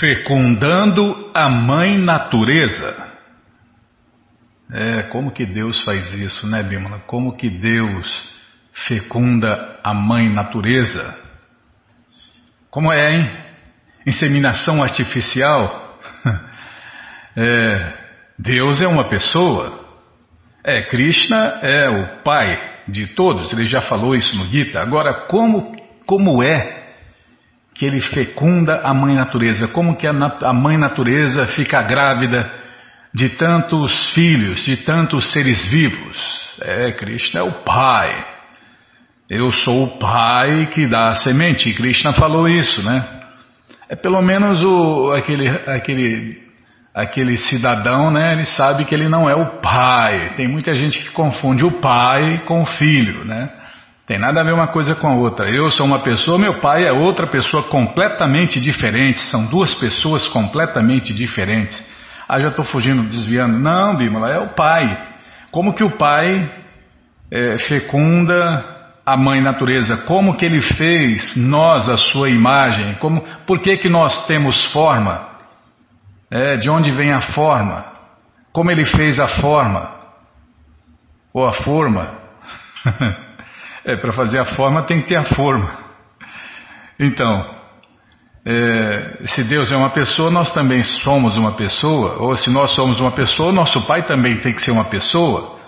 Fecundando a Mãe Natureza. É, como que Deus faz isso, né, Bímola? Como que Deus fecunda a Mãe Natureza? Como é, hein? Inseminação artificial? É, Deus é uma pessoa. É, Krishna é o Pai de todos, ele já falou isso no Gita. Agora, como, como é que ele fecunda a mãe natureza, como que a, a mãe natureza fica grávida de tantos filhos, de tantos seres vivos. É, Krishna é o pai. Eu sou o pai que dá a semente. E Krishna falou isso, né? É pelo menos o, aquele, aquele, aquele cidadão, né? Ele sabe que ele não é o pai. Tem muita gente que confunde o pai com o filho, né? Tem nada a ver uma coisa com a outra. Eu sou uma pessoa, meu pai é outra pessoa completamente diferente. São duas pessoas completamente diferentes. Ah, já estou fugindo, desviando. Não, Bímola, é o pai. Como que o pai é, fecunda a mãe natureza? Como que ele fez nós a sua imagem? Como, por que, que nós temos forma? É, de onde vem a forma? Como ele fez a forma? Ou a forma? É, para fazer a forma tem que ter a forma. Então, é, se Deus é uma pessoa, nós também somos uma pessoa, ou se nós somos uma pessoa, nosso Pai também tem que ser uma pessoa.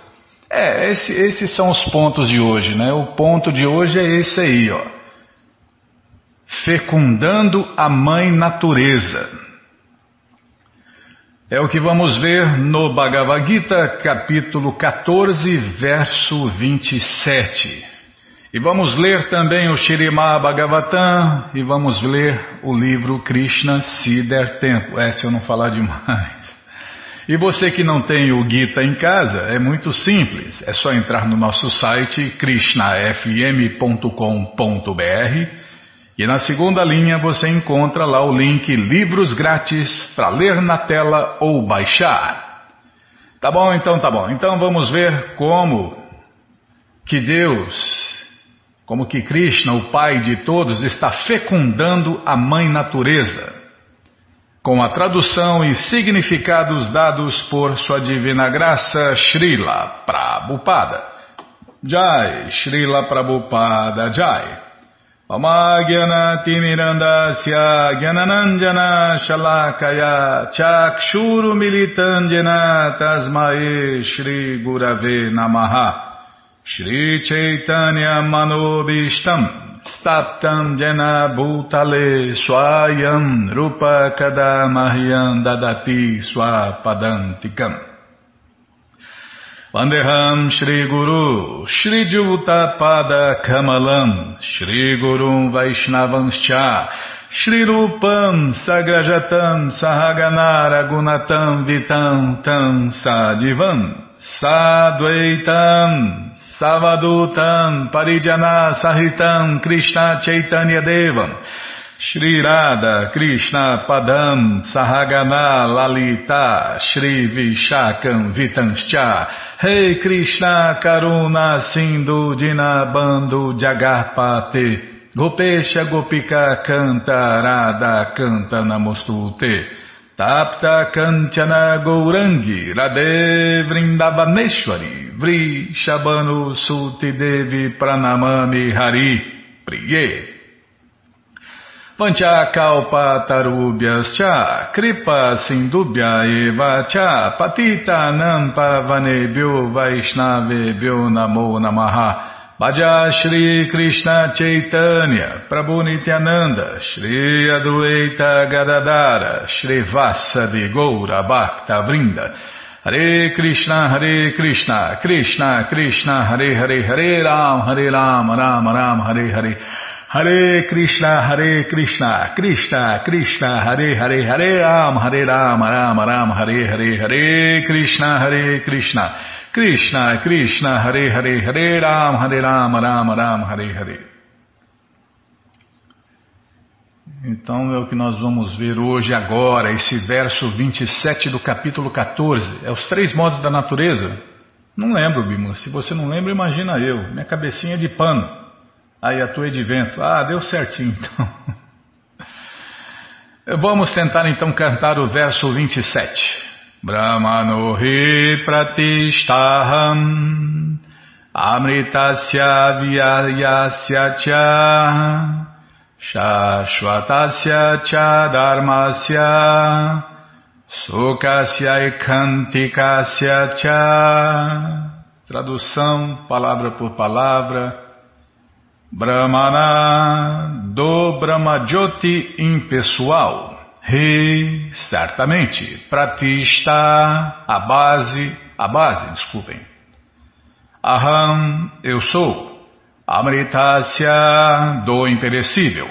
É, esse, esses são os pontos de hoje, né? O ponto de hoje é esse aí, ó. Fecundando a mãe natureza. É o que vamos ver no Bhagavad Gita, capítulo 14, verso 27. E vamos ler também o Shirimá Bhagavatam e vamos ler o livro Krishna se der tempo. É, se eu não falar demais. E você que não tem o Gita em casa, é muito simples. É só entrar no nosso site krishnafm.com.br e na segunda linha você encontra lá o link Livros Grátis para ler na tela ou baixar. Tá bom, então tá bom. Então vamos ver como que Deus como que Krishna, o Pai de todos, está fecundando a Mãe Natureza. Com a tradução e significados dados por Sua Divina Graça, Srila Prabhupada. Jai, Srila Prabhupada Jai. Shalakaya Chakshuru Militandjana Tasmae Shri Gurave Namaha Shri Chaitanya Manobishtam Staptam Jena Bhutale Swayam Rupa Kadamahyam Dadati Swapadantikam Vandeham Shri Guru Shri Juta Pada Kamalam Shri Guru Vaishnavanscha Shri Rupam Sagrajatam Sahaganara Gunatam Vitam Tam Sadivam Sadvaitam Savadutam Parijana Sahitam Krishna Chaitanya Devam. Shri Radha Krishna Padam Sahagana Lalita Shri Vishakam Vitanscha. Hey Krishna Karuna Sindhu Dinabando Jagarpate. Gopesha Gopika Canta Radha Canta Namostute Tapta Kanchana Gourangi Radhe Vrindavaneshwari Vri Shabanu Suti Devi Pranamani Hari Priye. Panchakalpa Tarubhyas Cha Kripa Sindubhya Eva Cha Patita Nampa Vanebhyo Vaishnavebhyo Namo Namaha Bhaja Shri Krishna Chaitanya, Prabhu Nityananda, Shri Adueita Gadadara, Shri Vasadi Goura Bhakta Vrinda, Hare Krishna, Hare Krishna, Krishna Krishna, Hare Hare, Hare Ram, Hare Ram, Ram Ram, Hare Hare, Hare Krishna, Hare Krishna, Krishna Krishna, Hare Hare, Hare Ram, Hare Ram, Ram Ram, Hare Hare, Hare Krishna, Hare Krishna, Krishna, Krishna, Hare Hare, Hare Ram, Hare Ram, Ram Ram, Hare Hare. Então é o que nós vamos ver hoje, agora, esse verso 27 do capítulo 14. É os três modos da natureza? Não lembro, Bima. Se você não lembra, imagina eu. Minha cabecinha é de pano. Aí a tua é de vento. Ah, deu certinho então. Vamos tentar então cantar o verso 27. Brahmanohi pratistaham amritasya vyayasya cha shashvatasya cha dharmasya sukasya ikantikasya cha Tradução palavra por palavra Brahmana do Brahmajyoti impessoal. Rei, certamente. Pratista, a base, a base, desculpem. Aham, eu sou. Amritasya, do imperecível.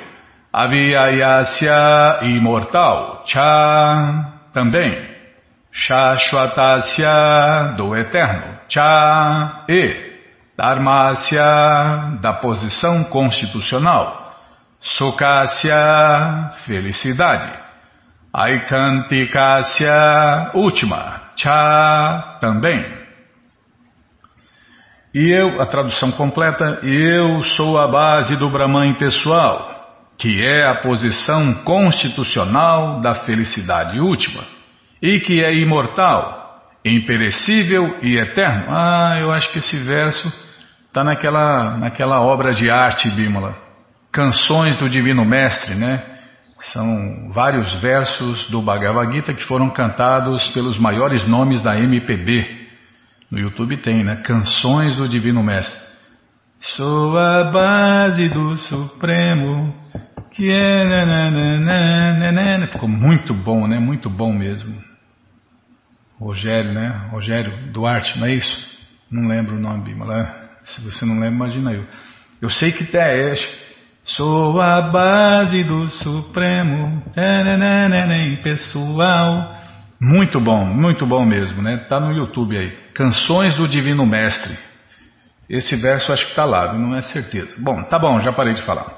Avyayasya, imortal. Cha, também. Shashvatasya, do eterno. Cha, e. Dharmasya, da posição constitucional. Sukasya, felicidade. Aikantikasya, última. Cha, também. E eu, a tradução completa, eu sou a base do Brahman pessoal, que é a posição constitucional da felicidade última, e que é imortal, imperecível e eterno. Ah, eu acho que esse verso Está naquela, naquela obra de arte, Bímola. Canções do Divino Mestre, né? São vários versos do Bhagavad Gita que foram cantados pelos maiores nomes da MPB. No YouTube tem, né? Canções do Divino Mestre. Sou a base do Supremo, que é. Nananana. Ficou muito bom, né? Muito bom mesmo. Rogério, né? Rogério Duarte, não é isso? Não lembro o nome, Bímola. Se você não lembra, imagina eu. Eu sei que é. Sou a base do Supremo, pessoal. Muito bom, muito bom mesmo, né? Tá no YouTube aí. Canções do Divino Mestre. Esse verso acho que está lá, não é certeza. Bom, tá bom, já parei de falar.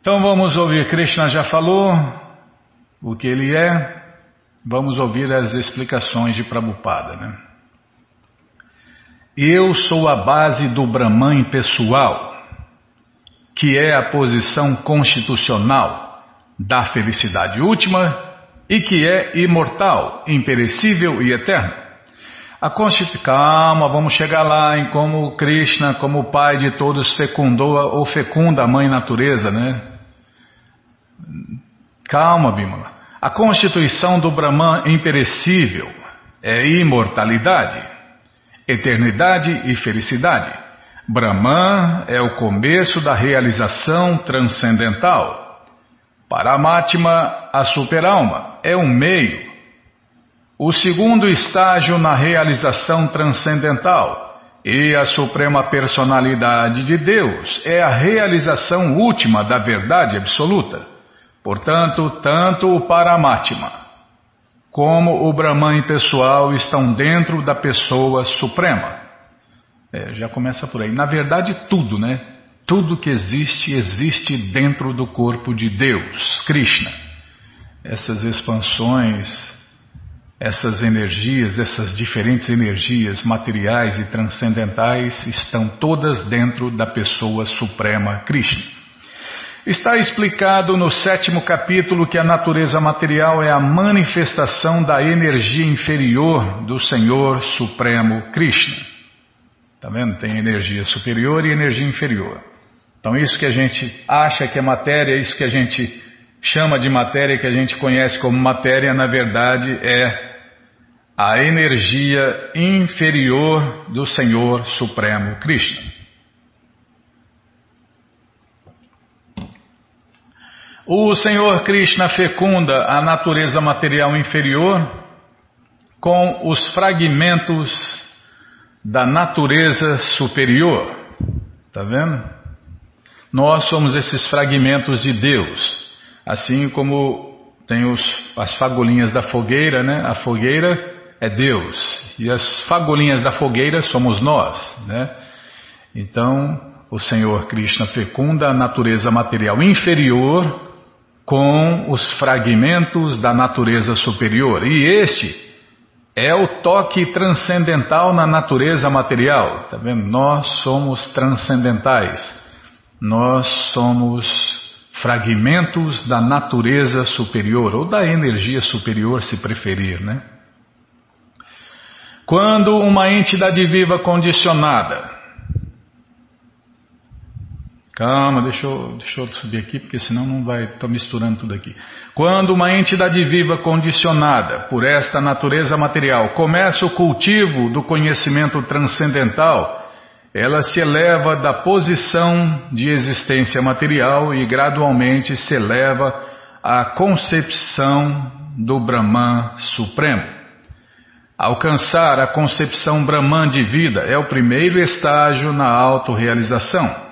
Então vamos ouvir. Krishna já falou o que ele é. Vamos ouvir as explicações de Prabhupada, né? Eu sou a base do Brahman pessoal, que é a posição constitucional da felicidade última e que é imortal, imperecível e eterna. A Constituição, calma, vamos chegar lá em como Krishna, como o pai de todos, fecundou ou fecunda a mãe natureza, né? Calma, Bimala. A constituição do Brahman imperecível é imortalidade eternidade e felicidade. Brahman é o começo da realização transcendental. Paramatma, a superalma, é um meio. O segundo estágio na realização transcendental e a suprema personalidade de Deus é a realização última da verdade absoluta. Portanto, tanto o Paramatma como o Brahman pessoal estão dentro da pessoa suprema. É, já começa por aí. Na verdade, tudo, né? Tudo que existe, existe dentro do corpo de Deus, Krishna. Essas expansões, essas energias, essas diferentes energias materiais e transcendentais estão todas dentro da pessoa suprema, Krishna. Está explicado no sétimo capítulo que a natureza material é a manifestação da energia inferior do Senhor Supremo Krishna. Está vendo? Tem energia superior e energia inferior. Então, isso que a gente acha que é matéria, isso que a gente chama de matéria, que a gente conhece como matéria, na verdade é a energia inferior do Senhor Supremo Krishna. O Senhor Krishna fecunda a natureza material inferior com os fragmentos da natureza superior. Está vendo? Nós somos esses fragmentos de Deus. Assim como tem os, as fagulhinhas da fogueira, né? A fogueira é Deus. E as fagulhinhas da fogueira somos nós, né? Então, o Senhor Krishna fecunda a natureza material inferior com os fragmentos da natureza superior. E este é o toque transcendental na natureza material. Tá vendo? Nós somos transcendentais. Nós somos fragmentos da natureza superior, ou da energia superior, se preferir, né? Quando uma entidade viva condicionada. Calma, deixa eu, deixa eu subir aqui, porque senão não vai tá misturando tudo aqui. Quando uma entidade viva condicionada por esta natureza material começa o cultivo do conhecimento transcendental, ela se eleva da posição de existência material e gradualmente se eleva à concepção do Brahman Supremo. Alcançar a concepção Brahman de vida é o primeiro estágio na autorrealização.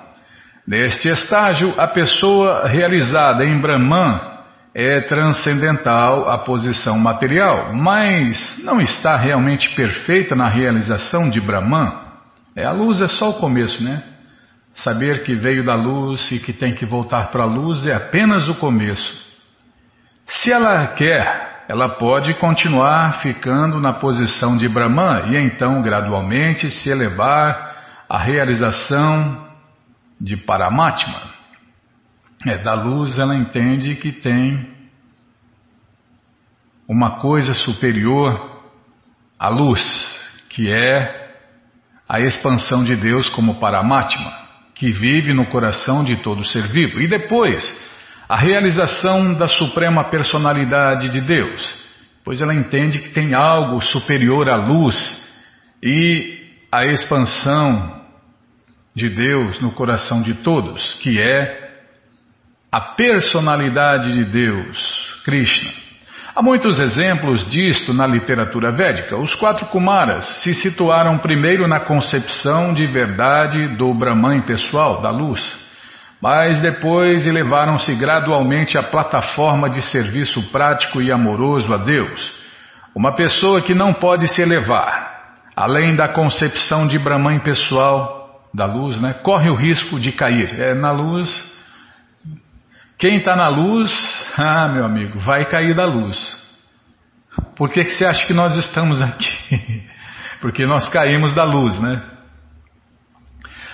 Neste estágio, a pessoa realizada em Brahman é transcendental à posição material, mas não está realmente perfeita na realização de Brahman. É, a luz é só o começo, né? Saber que veio da luz e que tem que voltar para a luz é apenas o começo. Se ela quer, ela pode continuar ficando na posição de Brahman e então gradualmente se elevar à realização de Paramatma. É, da luz ela entende que tem uma coisa superior à luz, que é a expansão de Deus como Paramatma, que vive no coração de todo ser vivo, e depois a realização da suprema personalidade de Deus, pois ela entende que tem algo superior à luz e a expansão de Deus no coração de todos, que é a personalidade de Deus, Krishna. Há muitos exemplos disto na literatura védica. Os quatro Kumaras se situaram primeiro na concepção de verdade do Brahman pessoal, da luz, mas depois elevaram-se gradualmente à plataforma de serviço prático e amoroso a Deus. Uma pessoa que não pode se elevar, além da concepção de Brahman pessoal, da luz, né, corre o risco de cair. É na luz quem está na luz, ah, meu amigo, vai cair da luz. Por que, que você acha que nós estamos aqui? Porque nós caímos da luz, né?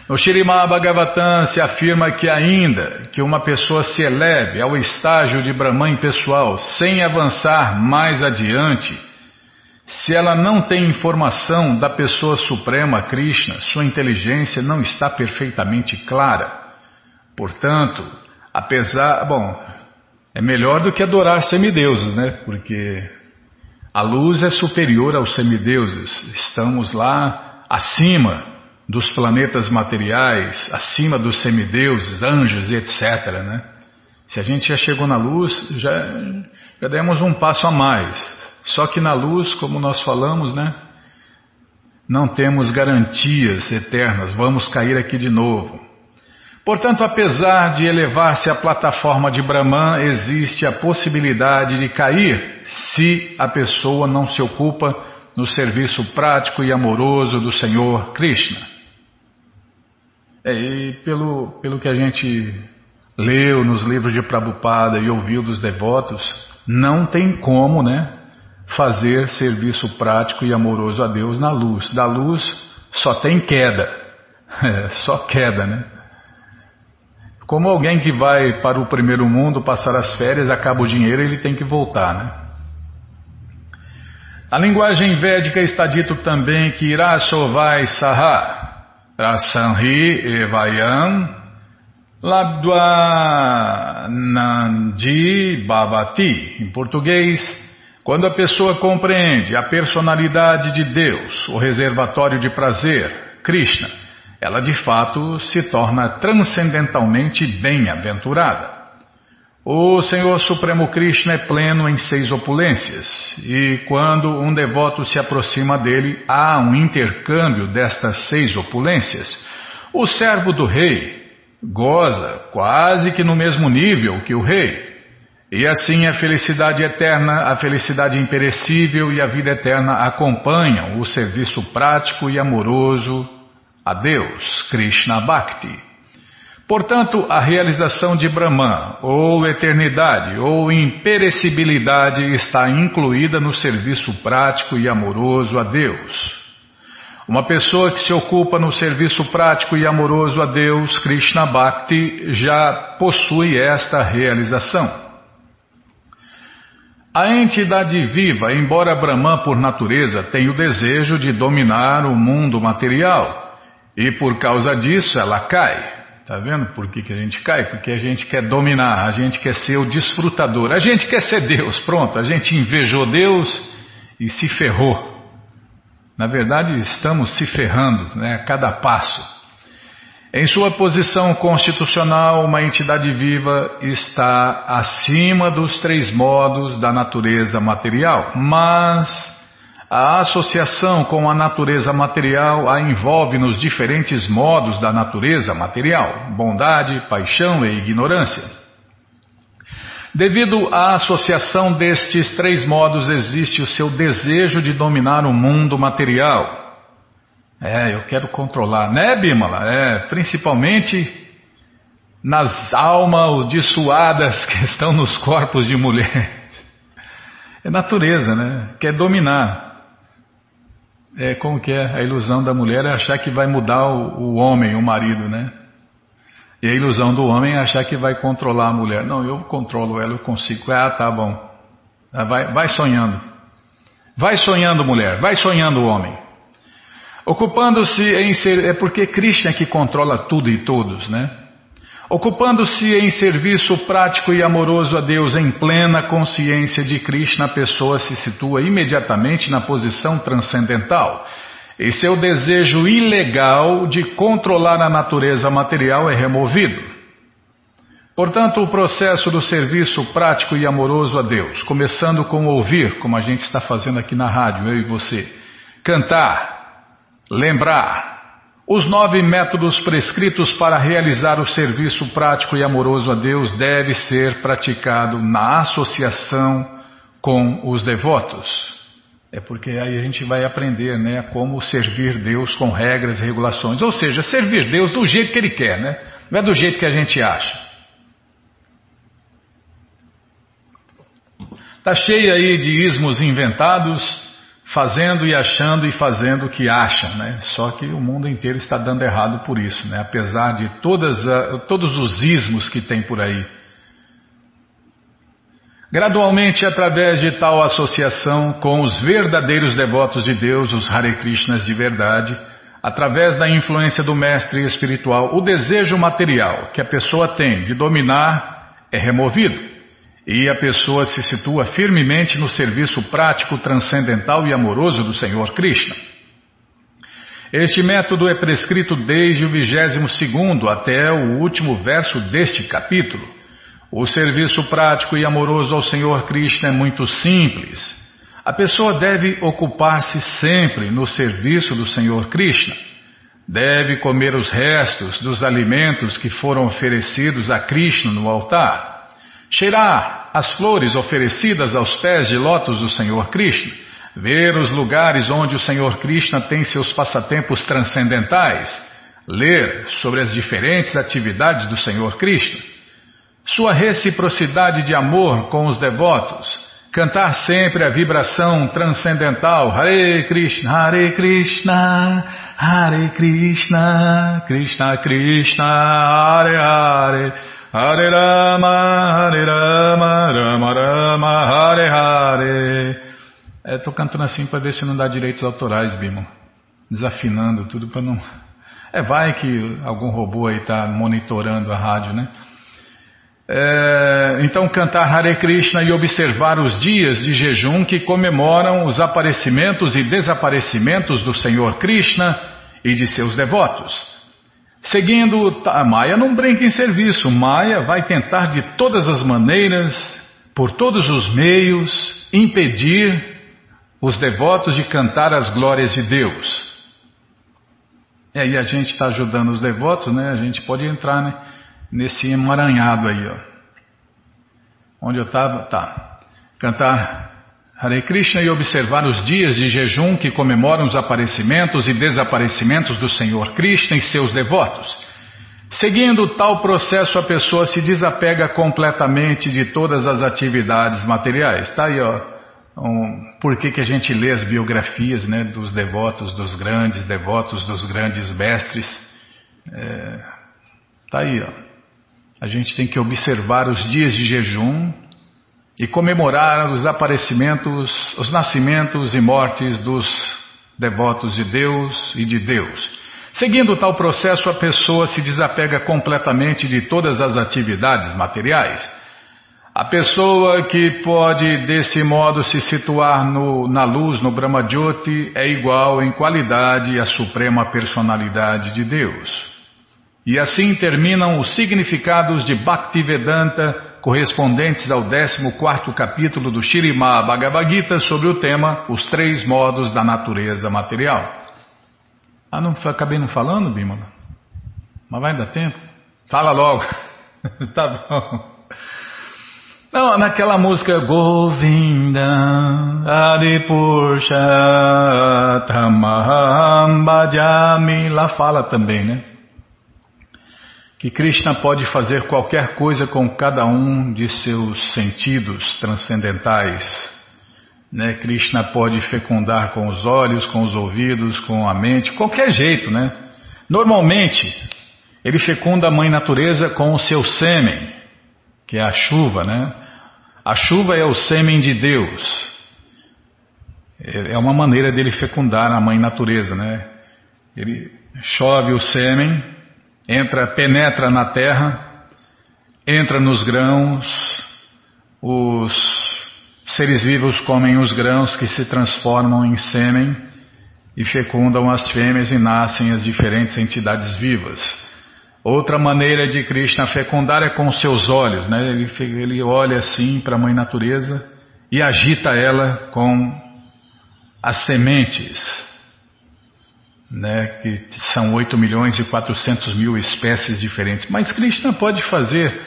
No Shirimá Bhagavatam se afirma que ainda que uma pessoa se eleve ao estágio de Brahman pessoal sem avançar mais adiante, se ela não tem informação da pessoa suprema Krishna, sua inteligência não está perfeitamente clara. Portanto, Apesar, bom, é melhor do que adorar semideuses, né? Porque a luz é superior aos semideuses. Estamos lá acima dos planetas materiais, acima dos semideuses, anjos etc. Né? Se a gente já chegou na luz, já, já demos um passo a mais. Só que na luz, como nós falamos, né? Não temos garantias eternas, vamos cair aqui de novo. Portanto, apesar de elevar-se à plataforma de Brahman, existe a possibilidade de cair se a pessoa não se ocupa no serviço prático e amoroso do Senhor Krishna. É, e pelo, pelo que a gente leu nos livros de Prabhupada e ouviu dos devotos, não tem como né, fazer serviço prático e amoroso a Deus na luz. Da luz só tem queda, é, só queda, né? Como alguém que vai para o primeiro mundo passar as férias, acaba o dinheiro, ele tem que voltar, né? Na linguagem védica está dito também que Irashovai Saha, Rasanri Evayam, Labdwanandi Bhavati. Em português, quando a pessoa compreende a personalidade de Deus, o reservatório de prazer, Krishna, ela de fato se torna transcendentalmente bem-aventurada. O Senhor Supremo Krishna é pleno em seis opulências, e quando um devoto se aproxima dele, há um intercâmbio destas seis opulências. O servo do rei goza quase que no mesmo nível que o rei. E assim a felicidade eterna, a felicidade imperecível e a vida eterna acompanham o serviço prático e amoroso a Deus, Krishna Bhakti. Portanto, a realização de Brahman, ou eternidade, ou imperecibilidade, está incluída no serviço prático e amoroso a Deus. Uma pessoa que se ocupa no serviço prático e amoroso a Deus, Krishna Bhakti, já possui esta realização. A entidade viva, embora Brahman por natureza, tem o desejo de dominar o mundo material e por causa disso ela cai. Tá vendo por que, que a gente cai? Porque a gente quer dominar, a gente quer ser o desfrutador, a gente quer ser Deus. Pronto, a gente invejou Deus e se ferrou. Na verdade, estamos se ferrando né, a cada passo. Em sua posição constitucional, uma entidade viva está acima dos três modos da natureza material, mas a associação com a natureza material a envolve nos diferentes modos da natureza material: bondade, paixão e ignorância. Devido à associação destes três modos, existe o seu desejo de dominar o mundo material. É, eu quero controlar, né, Bimala? É, principalmente nas almas dissuadas que estão nos corpos de mulheres. É natureza, né? Quer dominar. É como que é a ilusão da mulher é achar que vai mudar o, o homem, o marido, né? E a ilusão do homem é achar que vai controlar a mulher. Não, eu controlo ela, eu consigo. Ah, tá bom. Ah, vai, vai sonhando. Vai sonhando, mulher. Vai sonhando, homem. Ocupando-se em ser. É porque Krishna é que controla tudo e todos, né? Ocupando-se em serviço prático e amoroso a Deus em plena consciência de Krishna, a pessoa se situa imediatamente na posição transcendental e seu desejo ilegal de controlar a natureza material é removido. Portanto, o processo do serviço prático e amoroso a Deus, começando com ouvir, como a gente está fazendo aqui na rádio, eu e você, cantar, lembrar, os nove métodos prescritos para realizar o serviço prático e amoroso a Deus deve ser praticado na associação com os devotos. É porque aí a gente vai aprender né, como servir Deus com regras e regulações. Ou seja, servir Deus do jeito que Ele quer, né? não é do jeito que a gente acha. Está cheio aí de ismos inventados, fazendo e achando e fazendo o que acham, né? Só que o mundo inteiro está dando errado por isso, né? Apesar de todas, todos os ismos que tem por aí. Gradualmente, através de tal associação com os verdadeiros devotos de Deus, os Hare Krishnas de verdade, através da influência do mestre espiritual, o desejo material que a pessoa tem de dominar é removido e a pessoa se situa firmemente no serviço prático, transcendental e amoroso do Senhor Krishna. Este método é prescrito desde o vigésimo segundo até o último verso deste capítulo. O serviço prático e amoroso ao Senhor Krishna é muito simples. A pessoa deve ocupar-se sempre no serviço do Senhor Krishna. Deve comer os restos dos alimentos que foram oferecidos a Krishna no altar. Cheirar as flores oferecidas aos pés de lótus do Senhor Krishna. Ver os lugares onde o Senhor Krishna tem seus passatempos transcendentais. Ler sobre as diferentes atividades do Senhor Krishna sua reciprocidade de amor com os devotos, cantar sempre a vibração transcendental Hare Krishna, Hare Krishna, Hare Krishna, Krishna Krishna, Hare Hare, Hare Rama, Hare Rama, Rama Rama, Hare Hare. É, cantando assim para ver se não dá direitos autorais, Bimo. Desafinando tudo para não. É, vai que algum robô aí está monitorando a rádio, né? É, então, cantar Hare Krishna e observar os dias de jejum que comemoram os aparecimentos e desaparecimentos do Senhor Krishna e de seus devotos. Seguindo, a Maya não brinca em serviço, Maya vai tentar de todas as maneiras, por todos os meios, impedir os devotos de cantar as glórias de Deus. E aí a gente está ajudando os devotos, né? A gente pode entrar, né? nesse emaranhado aí, ó. Onde eu estava, tá. Cantar Hare Krishna e observar os dias de jejum que comemoram os aparecimentos e desaparecimentos do Senhor Krishna e seus devotos. Seguindo tal processo, a pessoa se desapega completamente de todas as atividades materiais. Está aí, ó, um, por que, que a gente lê as biografias né, dos devotos, dos grandes devotos, dos grandes mestres. É, tá aí, ó. A gente tem que observar os dias de jejum e comemorar os aparecimentos, os nascimentos e mortes dos devotos de Deus e de Deus. Seguindo tal processo, a pessoa se desapega completamente de todas as atividades materiais. A pessoa que pode desse modo se situar no, na luz, no Brahmajyoti, é igual em qualidade à suprema personalidade de Deus. E assim terminam os significados de Bhaktivedanta correspondentes ao 14 capítulo do Shirimá Bhagavad Gita sobre o tema Os Três Modos da Natureza Material. Ah, não acabei não falando, Bimala? Mas vai dar tempo? Fala logo. tá bom. Não, naquela música Govinda Adipurusha Tamaham Bhajami, lá fala também, né? Que Krishna pode fazer qualquer coisa com cada um de seus sentidos transcendentais. Né? Krishna pode fecundar com os olhos, com os ouvidos, com a mente, qualquer jeito, né? Normalmente, ele fecunda a mãe natureza com o seu sêmen, que é a chuva, né? A chuva é o sêmen de Deus. É uma maneira dele fecundar a mãe natureza, né? Ele chove o sêmen, entra, penetra na terra, entra nos grãos, os seres vivos comem os grãos que se transformam em sêmen e fecundam as fêmeas e nascem as diferentes entidades vivas. Outra maneira de Krishna fecundar é com seus olhos, né? ele, ele olha assim para a mãe natureza e agita ela com as sementes, né? que são 8 milhões e 400 mil espécies diferentes. Mas Krishna pode fazer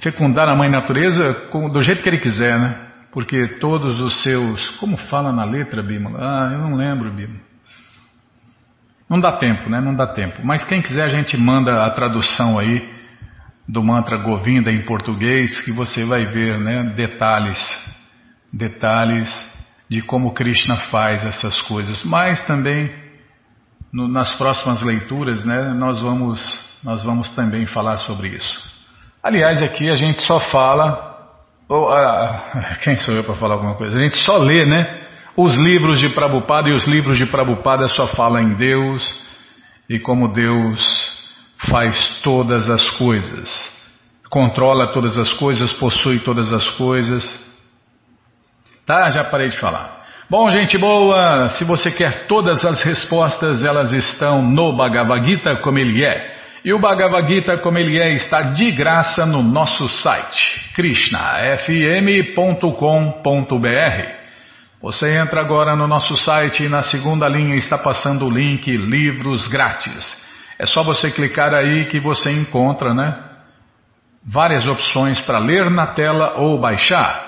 fecundar a mãe natureza do jeito que ele quiser, né? porque todos os seus. Como fala na letra, Bímola? Ah, eu não lembro, Bímola. Não dá tempo, né? Não dá tempo. Mas quem quiser a gente manda a tradução aí do mantra Govinda em português que você vai ver, né? Detalhes, detalhes de como Krishna faz essas coisas. Mas também no, nas próximas leituras, né? Nós vamos nós vamos também falar sobre isso. Aliás, aqui a gente só fala. Ou, ah, quem sou eu para falar alguma coisa? A gente só lê, né? Os livros de Prabhupada e os livros de Prabhupada só falam em Deus e como Deus faz todas as coisas, controla todas as coisas, possui todas as coisas. Tá, já parei de falar. Bom, gente boa, se você quer todas as respostas, elas estão no Bhagavad Gita como ele é. E o Bhagavad Gita como ele é está de graça no nosso site, krishnafm.com.br. Você entra agora no nosso site e na segunda linha está passando o link Livros Grátis. É só você clicar aí que você encontra, né? Várias opções para ler na tela ou baixar.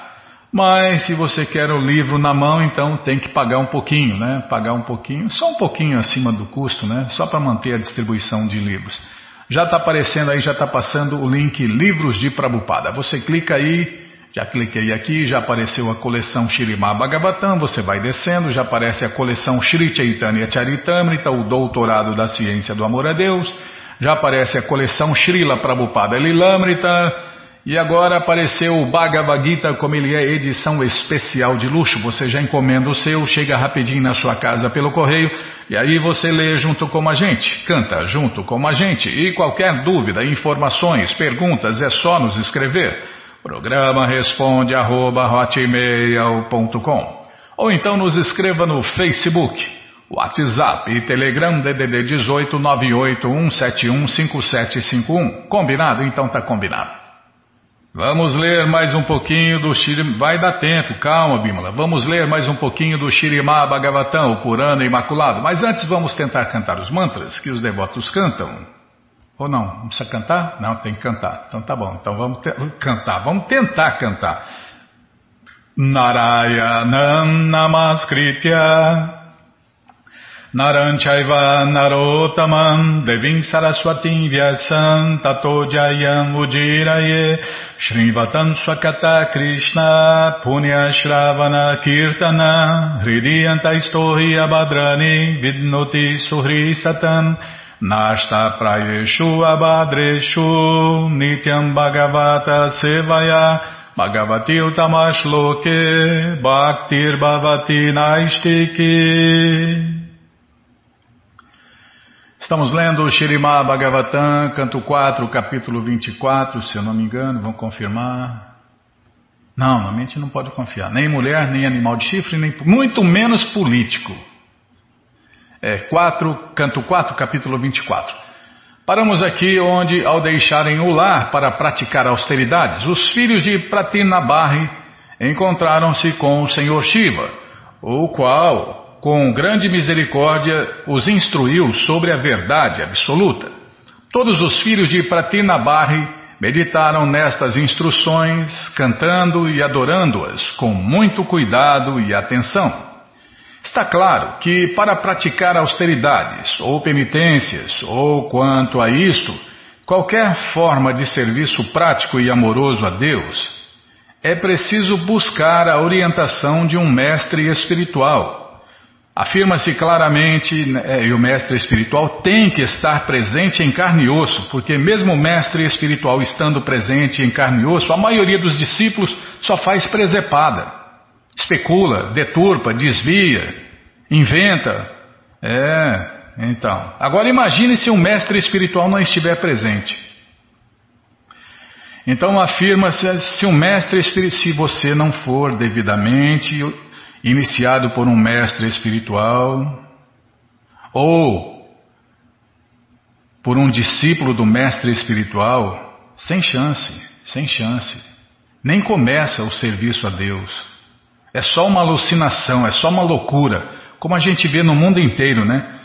Mas se você quer o livro na mão, então tem que pagar um pouquinho, né? Pagar um pouquinho, só um pouquinho acima do custo, né? Só para manter a distribuição de livros. Já está aparecendo aí, já está passando o link Livros de Prabupada. Você clica aí já cliquei aqui, já apareceu a coleção Shirimá Bhagavatam, você vai descendo, já aparece a coleção Shri Chaitanya Charitamrita, o doutorado da ciência do amor a Deus, já aparece a coleção Srila Prabhupada Lilamrita, e agora apareceu o Bhagavad Gita, como ele é edição especial de luxo. Você já encomenda o seu, chega rapidinho na sua casa pelo correio, e aí você lê junto com a gente, canta junto com a gente. E qualquer dúvida, informações, perguntas, é só nos escrever. Programa responde arroba ou então nos escreva no Facebook, WhatsApp e Telegram DDD 18 981715751. Combinado? Então tá combinado. Vamos ler mais um pouquinho do Shirim... Vai dar tempo, calma Bimala. Vamos ler mais um pouquinho do Shirimá Bhagavatam, o Purana Imaculado. Mas antes vamos tentar cantar os mantras que os devotos cantam. Ou não? Não precisa cantar? Não, tem que cantar. Então tá bom. Então vamos cantar. Vamos tentar cantar. Narayanam Namaskritya Naranchaiva Narotamam Devim Saraswatim Vyasam Tato Jayam Ujiraye Shrivatam Swakata Krishna Punya Shravana Kirtana Hridiyanta Istohi Abhadrani Vidnoti Suhri Satam Nashta Prayeshu Abhadreshu Nityam Bhagavata Sevaya Bhagavati Utamashloke Bhaktir Bhavati Naistiki Estamos lendo o Shirimá Bhagavatam, canto 4, capítulo 24, se eu não me engano, vamos confirmar. Não, na mente não pode confiar. Nem mulher, nem animal de chifre, nem muito menos político. É 4, canto 4, capítulo 24. Paramos aqui onde, ao deixarem o lar para praticar austeridades, os filhos de Pratinabarri encontraram-se com o Senhor Shiva, o qual com grande misericórdia, os instruiu sobre a verdade absoluta. Todos os filhos de Pratinabarri meditaram nestas instruções, cantando e adorando-as com muito cuidado e atenção. Está claro que para praticar austeridades ou penitências, ou quanto a isto, qualquer forma de serviço prático e amoroso a Deus, é preciso buscar a orientação de um mestre espiritual Afirma-se claramente, né, e o mestre espiritual tem que estar presente em carne e osso, porque mesmo o mestre espiritual estando presente em carne e osso, a maioria dos discípulos só faz presepada, especula, deturpa, desvia, inventa. É, então. Agora imagine se um mestre espiritual não estiver presente. Então afirma-se, se um mestre espiritual, se você não for devidamente iniciado por um mestre espiritual ou por um discípulo do mestre espiritual, sem chance, sem chance. Nem começa o serviço a Deus. É só uma alucinação, é só uma loucura, como a gente vê no mundo inteiro, né?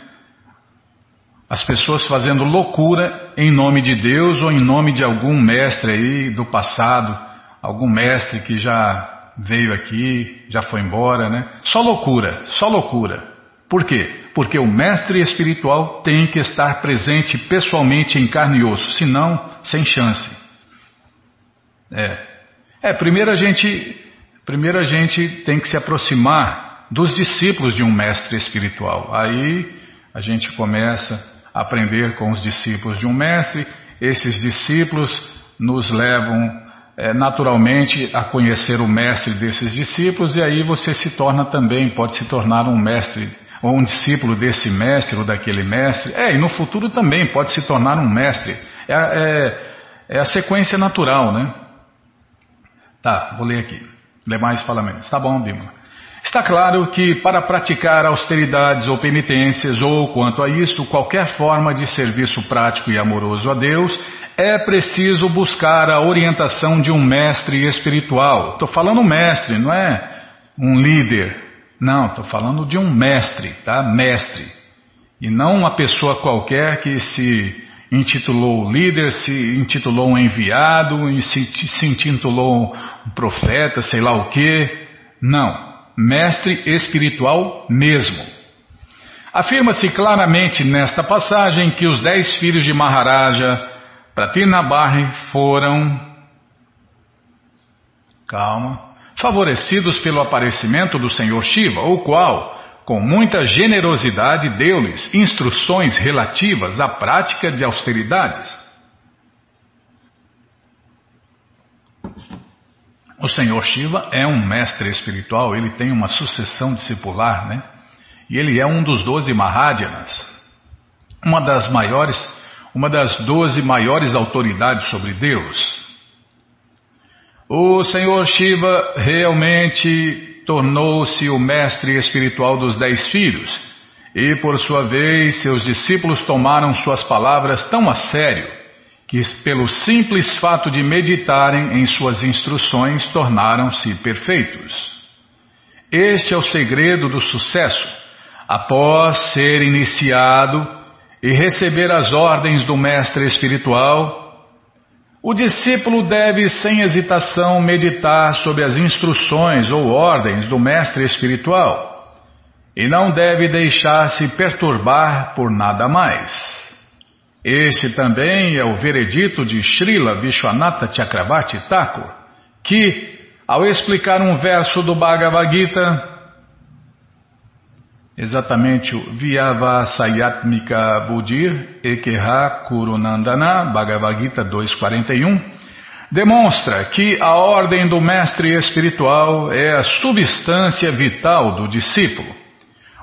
As pessoas fazendo loucura em nome de Deus ou em nome de algum mestre aí do passado, algum mestre que já veio aqui, já foi embora, né? Só loucura, só loucura. Por quê? Porque o mestre espiritual tem que estar presente pessoalmente em carne e osso, senão, sem chance. É. É, primeiro a gente, primeiro a gente tem que se aproximar dos discípulos de um mestre espiritual. Aí a gente começa a aprender com os discípulos de um mestre, esses discípulos nos levam é, naturalmente a conhecer o mestre desses discípulos e aí você se torna também, pode se tornar um mestre ou um discípulo desse mestre ou daquele mestre. É, e no futuro também pode se tornar um mestre. É, é, é a sequência natural, né? Tá, vou ler aqui. Ler mais falamentos. Tá bom, Bima. Está claro que para praticar austeridades ou penitências ou quanto a isto, qualquer forma de serviço prático e amoroso a Deus, é preciso buscar a orientação de um mestre espiritual. Estou falando mestre, não é um líder. Não, estou falando de um mestre, tá? Mestre. E não uma pessoa qualquer que se intitulou líder, se intitulou um enviado, se, se intitulou um profeta, sei lá o quê. Não. Mestre espiritual mesmo. Afirma-se claramente nesta passagem que os dez filhos de Maharaja Pratinabarri foram, calma, favorecidos pelo aparecimento do Senhor Shiva, o qual, com muita generosidade, deu-lhes instruções relativas à prática de austeridades. O Senhor Shiva é um mestre espiritual, ele tem uma sucessão discipular, né? E ele é um dos doze Mahadyanas, uma das maiores uma das doze maiores autoridades sobre Deus. O Senhor Shiva realmente tornou-se o mestre espiritual dos dez filhos, e por sua vez seus discípulos tomaram suas palavras tão a sério que, pelo simples fato de meditarem em suas instruções, tornaram-se perfeitos. Este é o segredo do sucesso. Após ser iniciado e receber as ordens do mestre espiritual, o discípulo deve, sem hesitação, meditar sobre as instruções ou ordens do mestre espiritual e não deve deixar-se perturbar por nada mais. Este também é o veredito de Srila Vishwanatha Chakravarti Thakur, que, ao explicar um verso do Bhagavad Gita, exatamente o Vyavasayatmika Buddhir Ekeha Kurunandana, Bhagavad Gita 2.41, demonstra que a ordem do mestre espiritual é a substância vital do discípulo.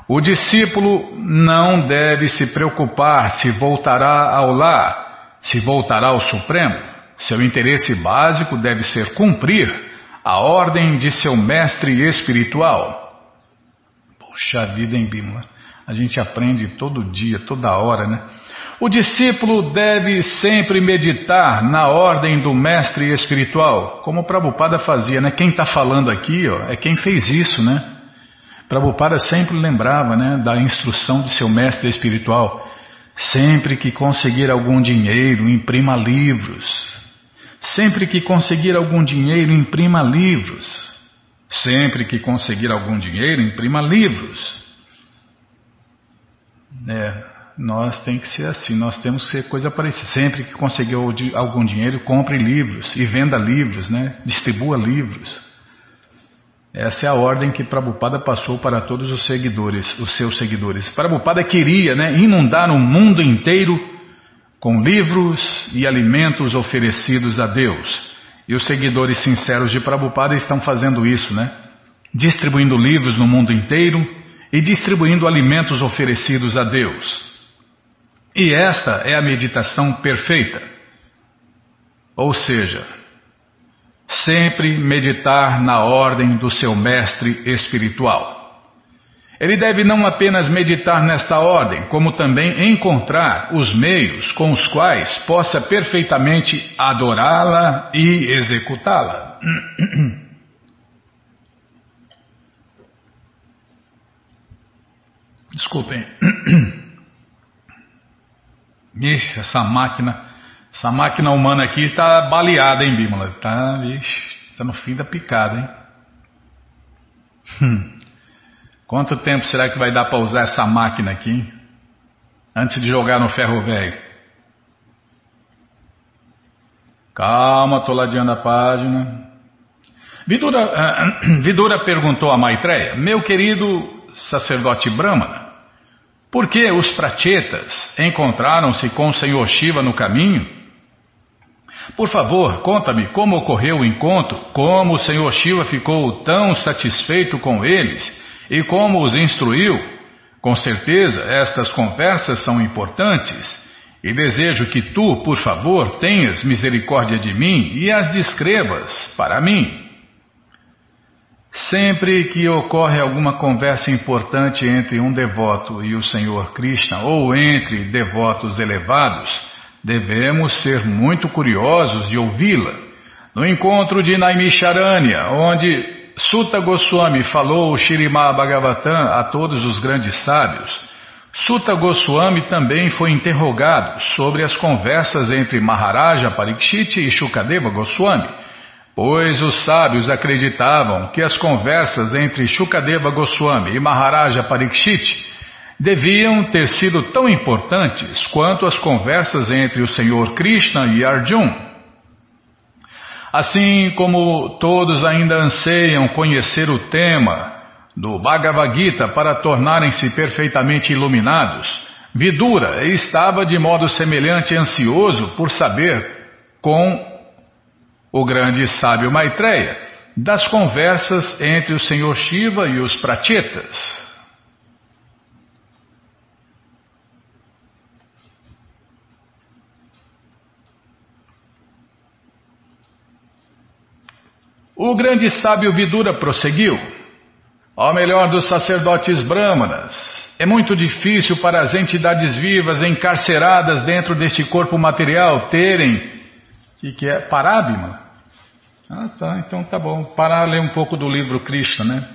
O discípulo não deve se preocupar se voltará ao lar, se voltará ao Supremo. Seu interesse básico deve ser cumprir a ordem de seu mestre espiritual. Puxa vida, em Bímola? A gente aprende todo dia, toda hora, né? O discípulo deve sempre meditar na ordem do mestre espiritual, como o Prabhupada fazia, né? Quem está falando aqui ó, é quem fez isso, né? Prabhupada sempre lembrava né, da instrução de seu mestre espiritual. Sempre que conseguir algum dinheiro, imprima livros. Sempre que conseguir algum dinheiro, imprima livros. Sempre que conseguir algum dinheiro, imprima livros. É, nós tem que ser assim, nós temos que ser coisa parecida. Sempre que conseguir algum dinheiro, compre livros e venda livros, né? distribua livros. Essa é a ordem que Prabhupada passou para todos os seguidores, os seus seguidores. Prabhupada queria né, inundar o mundo inteiro com livros e alimentos oferecidos a Deus. E os seguidores sinceros de Prabhupada estão fazendo isso, né? Distribuindo livros no mundo inteiro e distribuindo alimentos oferecidos a Deus. E esta é a meditação perfeita. Ou seja, sempre meditar na ordem do seu mestre espiritual. Ele deve não apenas meditar nesta ordem, como também encontrar os meios com os quais possa perfeitamente adorá-la e executá-la. Desculpem. Ixi, essa máquina essa máquina humana aqui está baleada, hein, Bímola? Tá, tá no fim da picada, hein? Hum. Quanto tempo será que vai dar para usar essa máquina aqui? Antes de jogar no ferro velho. Calma, tô ladeando a página. Vidura, uh, Vidura perguntou a Maitreya, meu querido sacerdote Brahmana, por que os prachetas encontraram-se com o Senhor Shiva no caminho por favor, conta-me como ocorreu o encontro, como o Senhor Shiva ficou tão satisfeito com eles e como os instruiu. Com certeza, estas conversas são importantes e desejo que tu, por favor, tenhas misericórdia de mim e as descrevas para mim. Sempre que ocorre alguma conversa importante entre um devoto e o Senhor Krishna ou entre devotos elevados, Devemos ser muito curiosos de ouvi-la. No encontro de Naimisharanya, onde Sutta Goswami falou o Shirimá Bhagavatam a todos os grandes sábios, Sutta Goswami também foi interrogado sobre as conversas entre Maharaja Parikshit e Shukadeva Goswami, pois os sábios acreditavam que as conversas entre Shukadeva Goswami e Maharaja Parikshit deviam ter sido tão importantes quanto as conversas entre o Senhor Krishna e Arjun. Assim como todos ainda anseiam conhecer o tema do Bhagavad Gita para tornarem-se perfeitamente iluminados, Vidura estava de modo semelhante ansioso por saber com o grande sábio Maitreya das conversas entre o Senhor Shiva e os Prachetas. O grande sábio Vidura prosseguiu: Ó melhor dos sacerdotes brahmanas, é muito difícil para as entidades vivas encarceradas dentro deste corpo material terem. O que, que é? Parábima? Ah, tá, então tá bom. Parar ler um pouco do livro Krishna, né?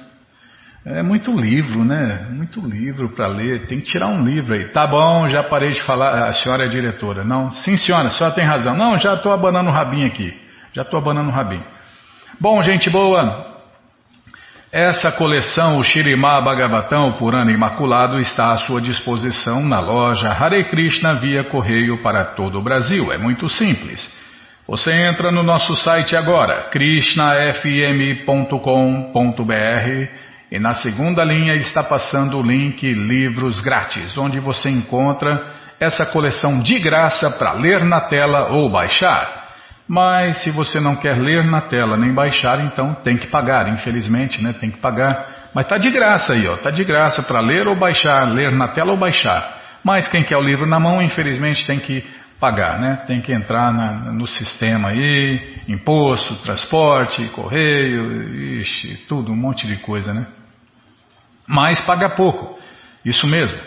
É muito livro, né? Muito livro para ler. Tem que tirar um livro aí. Tá bom, já parei de falar. A senhora é diretora. Não, sim, senhora, a senhora tem razão. Não, já estou abanando o rabinho aqui. Já estou abanando o rabinho. Bom, gente boa, Essa coleção, o Shirimá Bhagavatam Purana Imaculado, está à sua disposição na loja Hare Krishna via correio para todo o Brasil. É muito simples. Você entra no nosso site agora, krishnafm.com.br e na segunda linha está passando o link Livros Grátis, onde você encontra essa coleção de graça para ler na tela ou baixar. Mas se você não quer ler na tela nem baixar, então tem que pagar, infelizmente, né? Tem que pagar. Mas tá de graça aí, ó. Tá de graça para ler ou baixar, ler na tela ou baixar. Mas quem quer o livro na mão, infelizmente, tem que pagar, né? Tem que entrar na, no sistema aí, imposto, transporte, correio, ixi, tudo, um monte de coisa, né? Mas paga pouco, isso mesmo.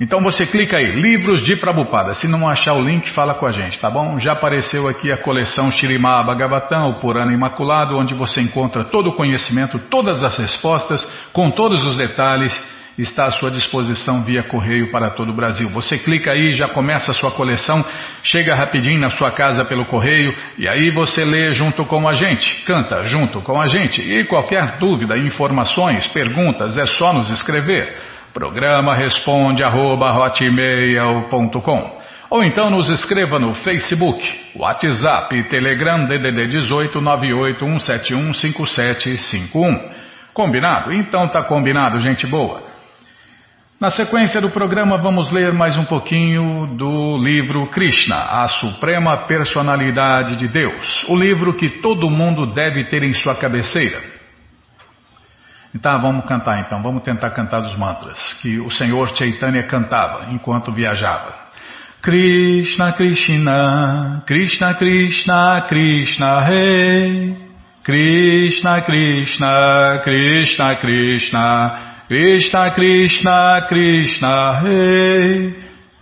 Então você clica aí, Livros de Prabupada. Se não achar o link, fala com a gente, tá bom? Já apareceu aqui a coleção Shirimá Bhagavatam, o Purana Imaculado, onde você encontra todo o conhecimento, todas as respostas, com todos os detalhes, está à sua disposição via correio para todo o Brasil. Você clica aí, já começa a sua coleção, chega rapidinho na sua casa pelo correio e aí você lê junto com a gente, canta junto com a gente. E qualquer dúvida, informações, perguntas, é só nos escrever. Programa responde arroba hotmail.com ou então nos escreva no Facebook, WhatsApp, Telegram DDD 18 981715751. Combinado? Então tá combinado, gente boa. Na sequência do programa vamos ler mais um pouquinho do livro Krishna, a Suprema Personalidade de Deus, o livro que todo mundo deve ter em sua cabeceira. Então vamos cantar então, vamos tentar cantar os mantras que o Senhor Chaitanya cantava enquanto viajava. Krishna Krishna, Krishna Krishna, Krishna Rei. Krishna Krishna, Krishna Krishna, Krishna Krishna, Krishna Rei.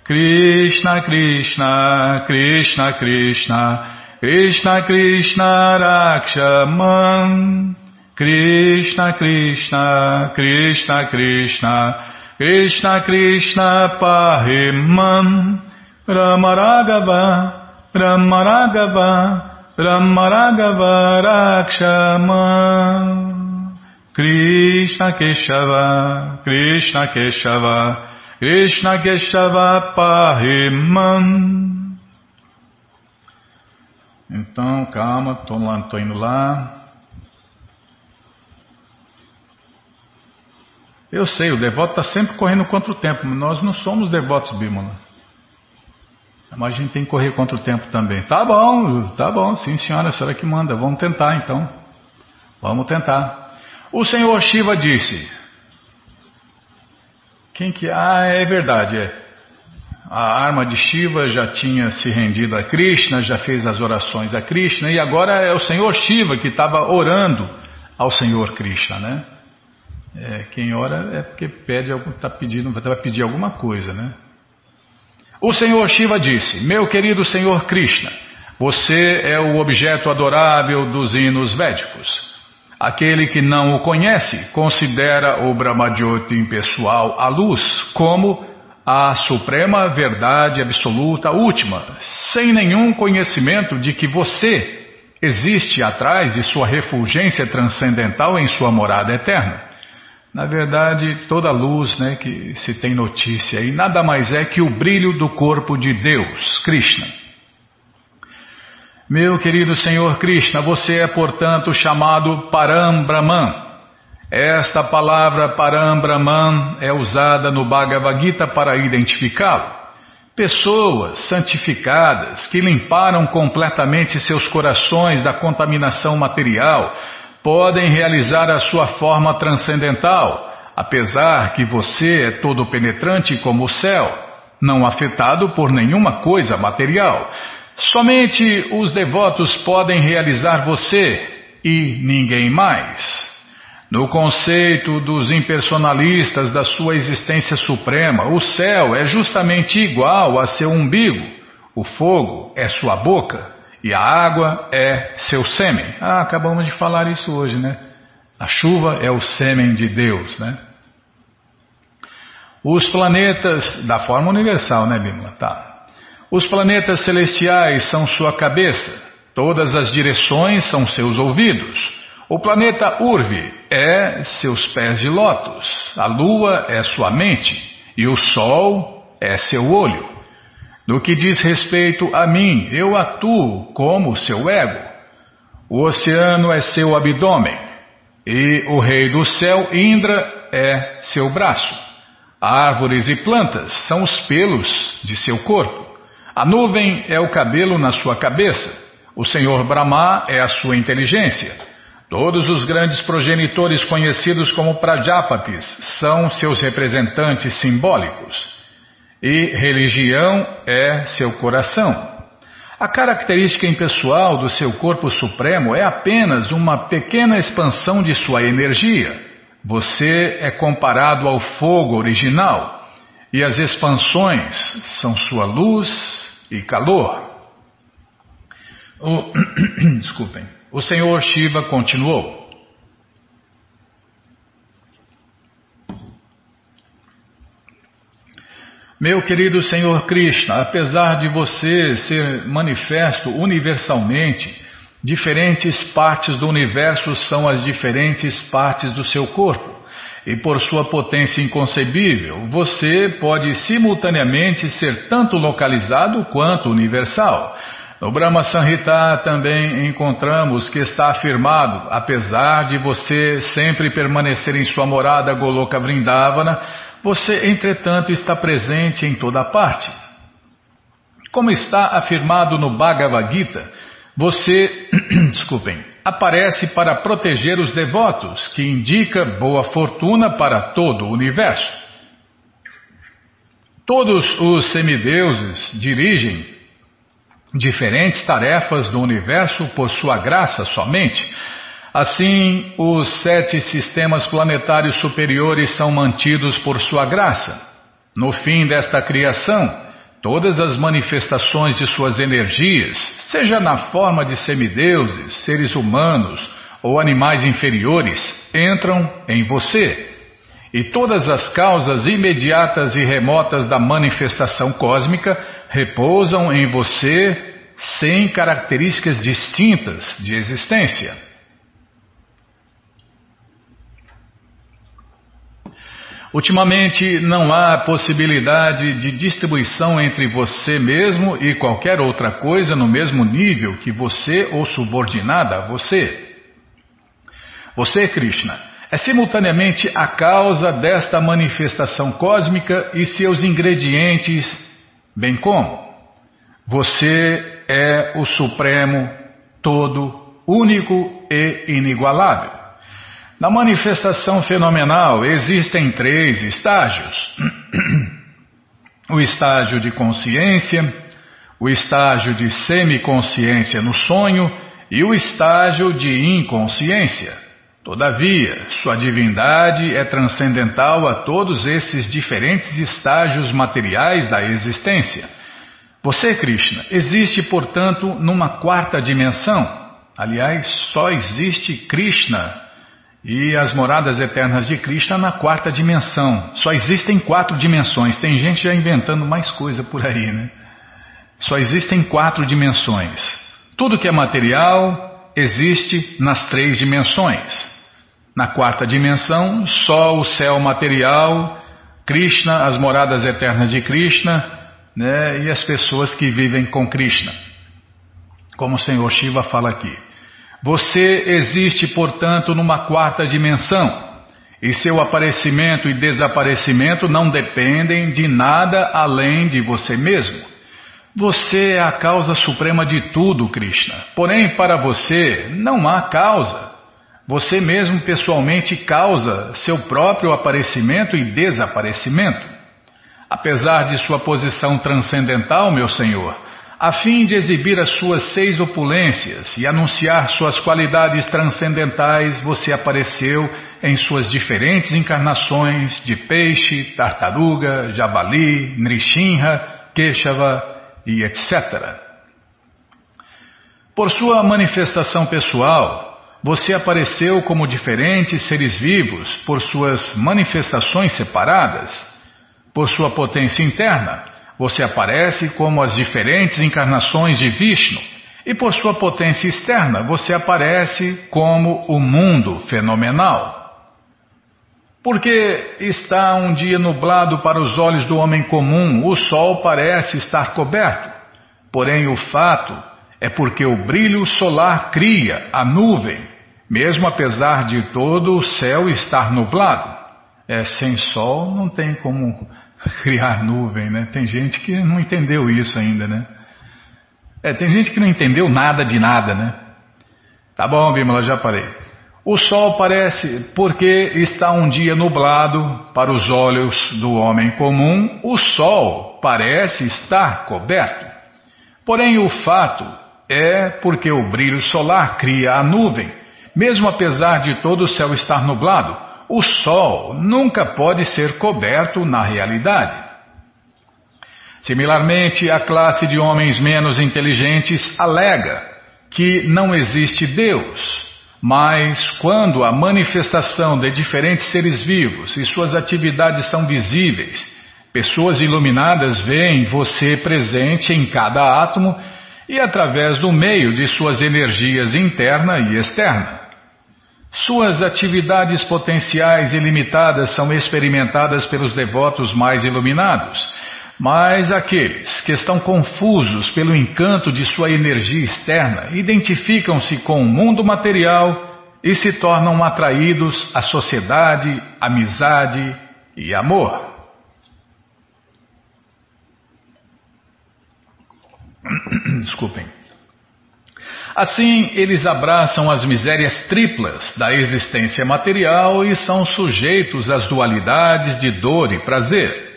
Krishna Krishna, Krishna Krishna, Krishna Krishna Rakshaman. Krishna Krishna Krishna Krishna Krishna Krishna Pahimam Ramaragava Ramaragava Ramaragava Rakshama Krishna Keshava Krishna Keshava Krishna Keshava Pahimam Então, calma, tô indo lá. Eu sei, o devoto está sempre correndo contra o tempo, mas nós não somos devotos, Bímola. Mas a gente tem que correr contra o tempo também. Tá bom, tá bom, sim senhora, a senhora que manda. Vamos tentar então. Vamos tentar. O Senhor Shiva disse. Quem que. Ah, é verdade, é. A arma de Shiva já tinha se rendido a Krishna, já fez as orações a Krishna, e agora é o Senhor Shiva que estava orando ao Senhor Krishna, né? É, quem ora é porque pede, está pedindo, vai pedir alguma coisa, né? O Senhor Shiva disse: Meu querido Senhor Krishna, você é o objeto adorável dos hinos védicos. Aquele que não o conhece considera o Brahmajyoti impessoal, a luz, como a suprema verdade absoluta última, sem nenhum conhecimento de que você existe atrás de sua refulgência transcendental em sua morada eterna. Na verdade, toda luz né, que se tem notícia aí nada mais é que o brilho do corpo de Deus, Krishna. Meu querido Senhor Krishna, você é, portanto, chamado Param Brahman. Esta palavra Param Brahman é usada no Bhagavad Gita para identificá-lo. Pessoas santificadas que limparam completamente seus corações da contaminação material, podem realizar a sua forma transcendental, apesar que você é todo penetrante como o céu, não afetado por nenhuma coisa material. Somente os devotos podem realizar você e ninguém mais. No conceito dos impersonalistas da sua existência suprema, o céu é justamente igual a seu umbigo, o fogo é sua boca, e a água é seu sêmen. Ah, acabamos de falar isso hoje, né? A chuva é o sêmen de Deus, né? Os planetas, da forma universal, né, Bíblia? Tá. Os planetas celestiais são sua cabeça, todas as direções são seus ouvidos. O planeta Urvi é seus pés de lótus, a lua é sua mente e o sol é seu olho. No que diz respeito a mim, eu atuo como seu ego. O oceano é seu abdômen e o rei do céu, Indra, é seu braço. Árvores e plantas são os pelos de seu corpo. A nuvem é o cabelo na sua cabeça. O Senhor Brahma é a sua inteligência. Todos os grandes progenitores conhecidos como Prajapatis são seus representantes simbólicos. E religião é seu coração. A característica impessoal do seu corpo supremo é apenas uma pequena expansão de sua energia. Você é comparado ao fogo original e as expansões são sua luz e calor. O, desculpem. O Senhor Shiva continuou. Meu querido Senhor Krishna, apesar de você ser manifesto universalmente, diferentes partes do universo são as diferentes partes do seu corpo. E por sua potência inconcebível, você pode simultaneamente ser tanto localizado quanto universal. No Brahma Sanhita também encontramos que está afirmado, apesar de você sempre permanecer em sua morada Goloka Vrindavana, você, entretanto, está presente em toda parte. Como está afirmado no Bhagavad Gita, você, desculpem, aparece para proteger os devotos, que indica boa fortuna para todo o universo. Todos os semideuses dirigem diferentes tarefas do universo por sua graça somente. Assim, os sete sistemas planetários superiores são mantidos por sua graça. No fim desta criação, todas as manifestações de suas energias, seja na forma de semideuses, seres humanos ou animais inferiores, entram em você. E todas as causas imediatas e remotas da manifestação cósmica repousam em você sem características distintas de existência. Ultimamente não há possibilidade de distribuição entre você mesmo e qualquer outra coisa no mesmo nível que você ou subordinada a você. Você, Krishna, é simultaneamente a causa desta manifestação cósmica e seus ingredientes, bem como você é o Supremo, todo, único e inigualável. Na manifestação fenomenal existem três estágios: o estágio de consciência, o estágio de semiconsciência no sonho e o estágio de inconsciência. Todavia, sua divindade é transcendental a todos esses diferentes estágios materiais da existência. Você, Krishna, existe, portanto, numa quarta dimensão. Aliás, só existe Krishna e as moradas eternas de Krishna na quarta dimensão. Só existem quatro dimensões. Tem gente já inventando mais coisa por aí, né? Só existem quatro dimensões. Tudo que é material existe nas três dimensões. Na quarta dimensão, só o céu material, Krishna, as moradas eternas de Krishna né, e as pessoas que vivem com Krishna. Como o Senhor Shiva fala aqui. Você existe, portanto, numa quarta dimensão, e seu aparecimento e desaparecimento não dependem de nada além de você mesmo. Você é a causa suprema de tudo, Krishna. Porém, para você não há causa. Você mesmo pessoalmente causa seu próprio aparecimento e desaparecimento. Apesar de sua posição transcendental, meu Senhor, a fim de exibir as suas seis opulências e anunciar suas qualidades transcendentais, você apareceu em suas diferentes encarnações de peixe, tartaruga, javali, nrishinha, queixava e etc. Por sua manifestação pessoal, você apareceu como diferentes seres vivos por suas manifestações separadas, por sua potência interna você aparece como as diferentes encarnações de Vishnu E por sua potência externa, você aparece como o mundo fenomenal. Porque está um dia nublado para os olhos do homem comum, o sol parece estar coberto. Porém, o fato é porque o brilho solar cria a nuvem, mesmo apesar de todo o céu estar nublado. É, sem sol não tem como criar nuvem, né? Tem gente que não entendeu isso ainda, né? É, tem gente que não entendeu nada de nada, né? Tá bom, Bimala, já parei. O sol parece, porque está um dia nublado para os olhos do homem comum, o sol parece estar coberto. Porém, o fato é porque o brilho solar cria a nuvem. Mesmo apesar de todo o céu estar nublado, o sol nunca pode ser coberto na realidade. Similarmente, a classe de homens menos inteligentes alega que não existe Deus, mas quando a manifestação de diferentes seres vivos e suas atividades são visíveis, pessoas iluminadas veem você presente em cada átomo e através do meio de suas energias interna e externa. Suas atividades potenciais ilimitadas são experimentadas pelos devotos mais iluminados mas aqueles que estão confusos pelo encanto de sua energia externa identificam-se com o mundo material e se tornam atraídos à sociedade, amizade e amor. Desculpem. Assim, eles abraçam as misérias triplas da existência material e são sujeitos às dualidades de dor e prazer.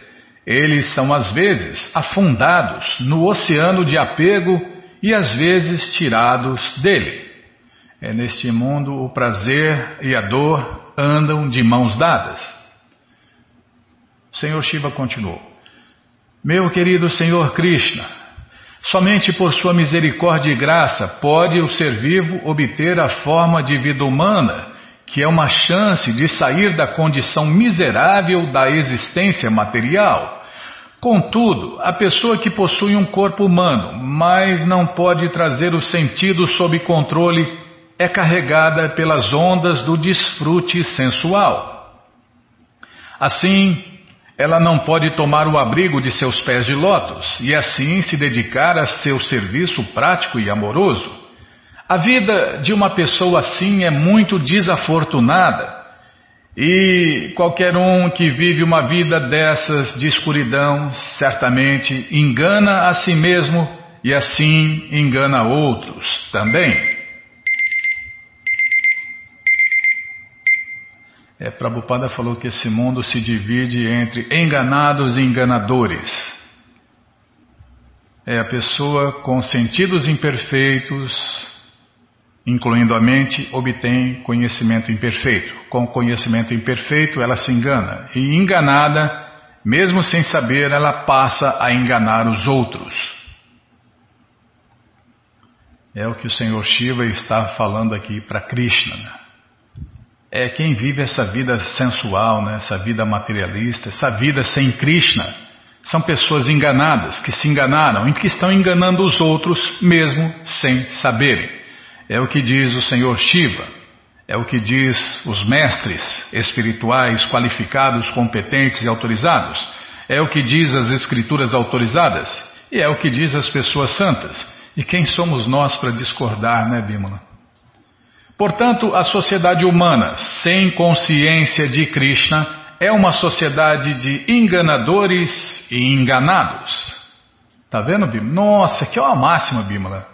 Eles são às vezes afundados no oceano de apego e às vezes tirados dele. É neste mundo o prazer e a dor andam de mãos dadas. O Senhor Shiva continuou: Meu querido Senhor Krishna, somente por sua misericórdia e graça pode o ser vivo obter a forma de vida humana, que é uma chance de sair da condição miserável da existência material Contudo, a pessoa que possui um corpo humano, mas não pode trazer os sentidos sob controle, é carregada pelas ondas do desfrute sensual. Assim, ela não pode tomar o abrigo de seus pés de lótus e assim se dedicar a seu serviço prático e amoroso. A vida de uma pessoa assim é muito desafortunada e qualquer um que vive uma vida dessas de escuridão certamente engana a si mesmo e assim engana outros também. É, Prabhupada falou que esse mundo se divide entre enganados e enganadores. É a pessoa com sentidos imperfeitos, incluindo a mente, obtém conhecimento imperfeito. Com conhecimento imperfeito, ela se engana. E enganada, mesmo sem saber, ela passa a enganar os outros. É o que o Senhor Shiva está falando aqui para Krishna. É quem vive essa vida sensual, né? essa vida materialista, essa vida sem Krishna. São pessoas enganadas, que se enganaram e que estão enganando os outros mesmo sem saberem. É o que diz o Senhor Shiva, é o que diz os mestres espirituais qualificados, competentes e autorizados, é o que diz as escrituras autorizadas e é o que diz as pessoas santas. E quem somos nós para discordar, né, Bímola? Portanto, a sociedade humana sem consciência de Krishna é uma sociedade de enganadores e enganados. Tá vendo, Bímola? Nossa, que é uma máxima, Bímola.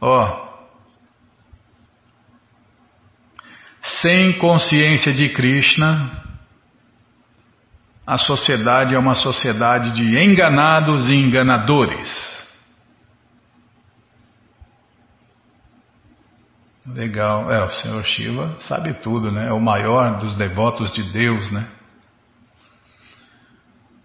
Ó, oh, sem consciência de Krishna, a sociedade é uma sociedade de enganados e enganadores. Legal, é, o Senhor Shiva sabe tudo, né? É o maior dos devotos de Deus, né?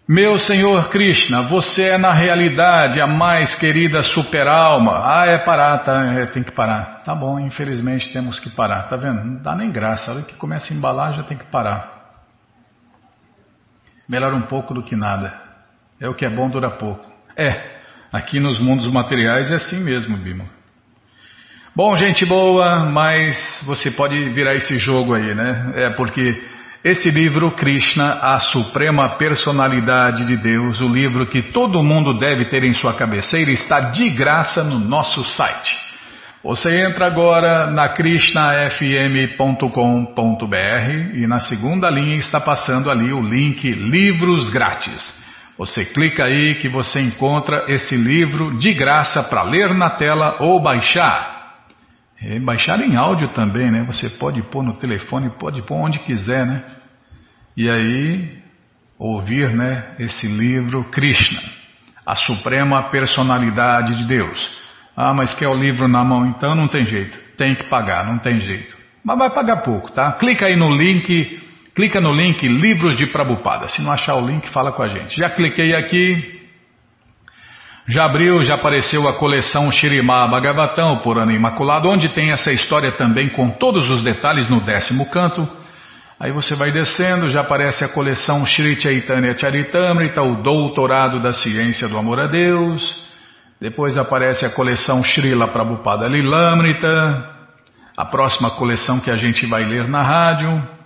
Meu Senhor Krishna, você é na realidade a mais querida super-alma. Ah, é parar, tá, é, tem que parar. Tá bom, infelizmente temos que parar. Tá vendo? Não dá nem graça. A hora que começa a embalar já tem que parar. Melhor um pouco do que nada. É o que é bom dura pouco. É, Aqui nos mundos materiais é assim mesmo, Bima. Bom, gente boa, mas você pode virar esse jogo aí, né? É porque esse livro, Krishna, a Suprema Personalidade de Deus, o livro que todo mundo deve ter em sua cabeceira, está de graça no nosso site. Você entra agora na krishnafm.com.br e na segunda linha está passando ali o link Livros Grátis. Você clica aí que você encontra esse livro de graça para ler na tela ou baixar. Baixar em áudio também, né? Você pode pôr no telefone, pode pôr onde quiser, né? E aí ouvir, né, esse livro Krishna, a suprema personalidade de Deus. Ah, mas quer o livro na mão, então não tem jeito. Tem que pagar, não tem jeito. Mas vai pagar pouco, tá? Clica aí no link, clica no link Livros de Prabupada. Se não achar o link, fala com a gente. Já cliquei aqui, já abriu, já apareceu a coleção Shirimá Bhagavatam, por ano imaculado, onde tem essa história também com todos os detalhes no décimo canto. Aí você vai descendo, já aparece a coleção Shri Chaitanya Charitamrita, o doutorado da ciência do amor a Deus. Depois aparece a coleção Srila Prabhupada Lilamrita, a próxima coleção que a gente vai ler na rádio.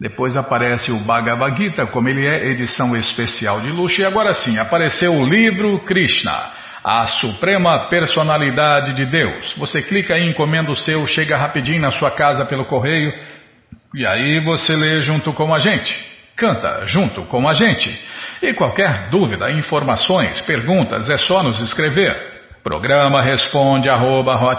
Depois aparece o Bhagavad Gita, como ele é, edição especial de luxo. E agora sim, apareceu o livro Krishna, a Suprema Personalidade de Deus. Você clica aí, encomenda o seu, chega rapidinho na sua casa pelo correio. E aí você lê junto com a gente, canta junto com a gente. E qualquer dúvida, informações, perguntas, é só nos escrever. Programa responde arroba,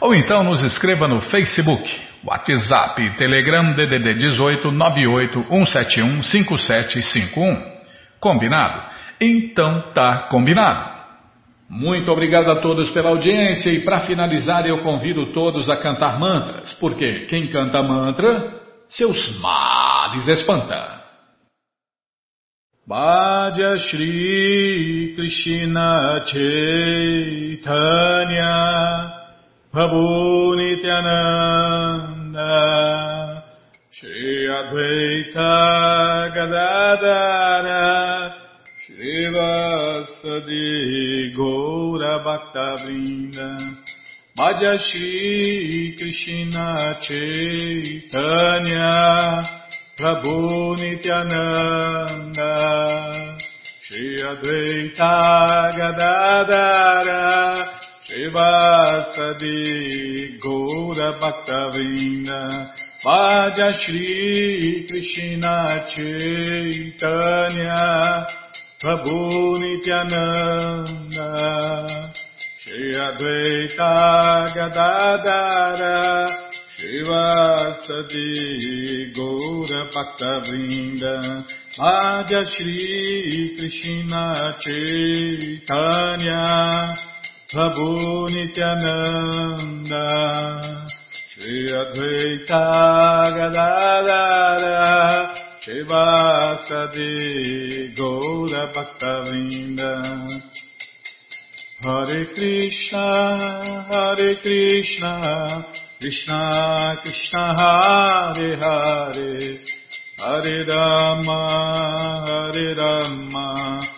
ou então nos escreva no Facebook WhatsApp, Telegram, DDD 18 98 171 5751. Combinado? Então tá combinado. Muito obrigado a todos pela audiência e para finalizar eu convido todos a cantar mantras, porque quem canta mantra, seus males espanta. Bhaja Shri Krishna Chaitanya Prabhu Nityananda Shri Advaita Gadadara Shri Vasadi Gaura Bhaktavrinda Bhaja Shri Krishna Chaitanya Prabhu Nityananda Shri Advaita Gadadara Shivasadi Gaura Bhaktavina Vaja Shri Krishna Chaitanya Prabhu Nityananda Shri Advaita Gadadara Shivasadi Gaura Bhaktavrinda Prabhu Nityananda Shri Advaita Gadadara Shivasadi Gaura Bhaktavinda Hare Krishna Hare Krishna Krishna Krishna Hare Hare. Hare Rama Hare Rama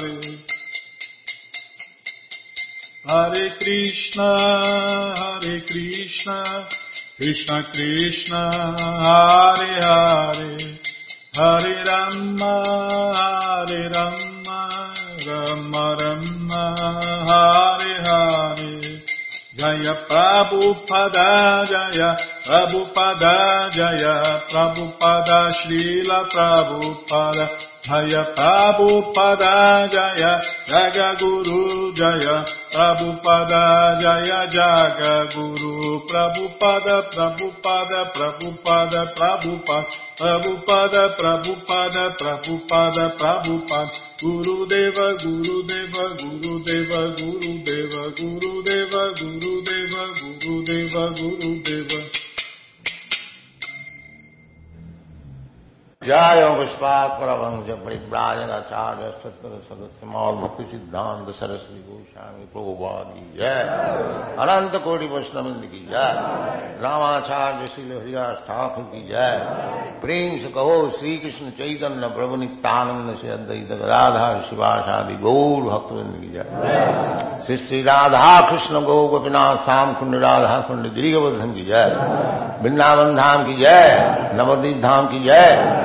Hare Krishna Hare Krishna Krishna Krishna Hare Hare. Hare Rama Hare Rama Rama Rama Hare Hare. Jaya Prabhupada Jaya Prabhupada Jaya Prabhupada Srila Prabhupada Jaya Prabhupada Jaya Jaga Guru Jaya Prabhupada Jaya Jaga Guru Prabhupada Prabhupada Prabhupada Prabhupada Prabhupada Prabhupada Prabhupada Prabhupada Guru Deva Guru Deva Guru Deva Guru Deva Guru Deva Guru Deva Guru Deva Guru Deva जय पुष्पात परमंश परिव्राजन आचार्य सत्तर सदस्य मौल भक्ति सिद्धांत सरस्वती गोस्वामी प्रभुपाद की जय अनंत कोटि वैष्णविंद की जय रामाचार्य श्री हरिदास ठाकुर की जय प्रेम से कहो श्री कृष्ण चैतन्य प्रभु नित्यानंद से अद्वैत गदाधार शिवाशादि गौर भक्तविंद की जय श्री श्री राधा कृष्ण गौ गोपीनाथ श्याम कुंड राधा कुंड गिरिवर्धन की जय वृंदावन धाम की जय नवदीप धाम की जय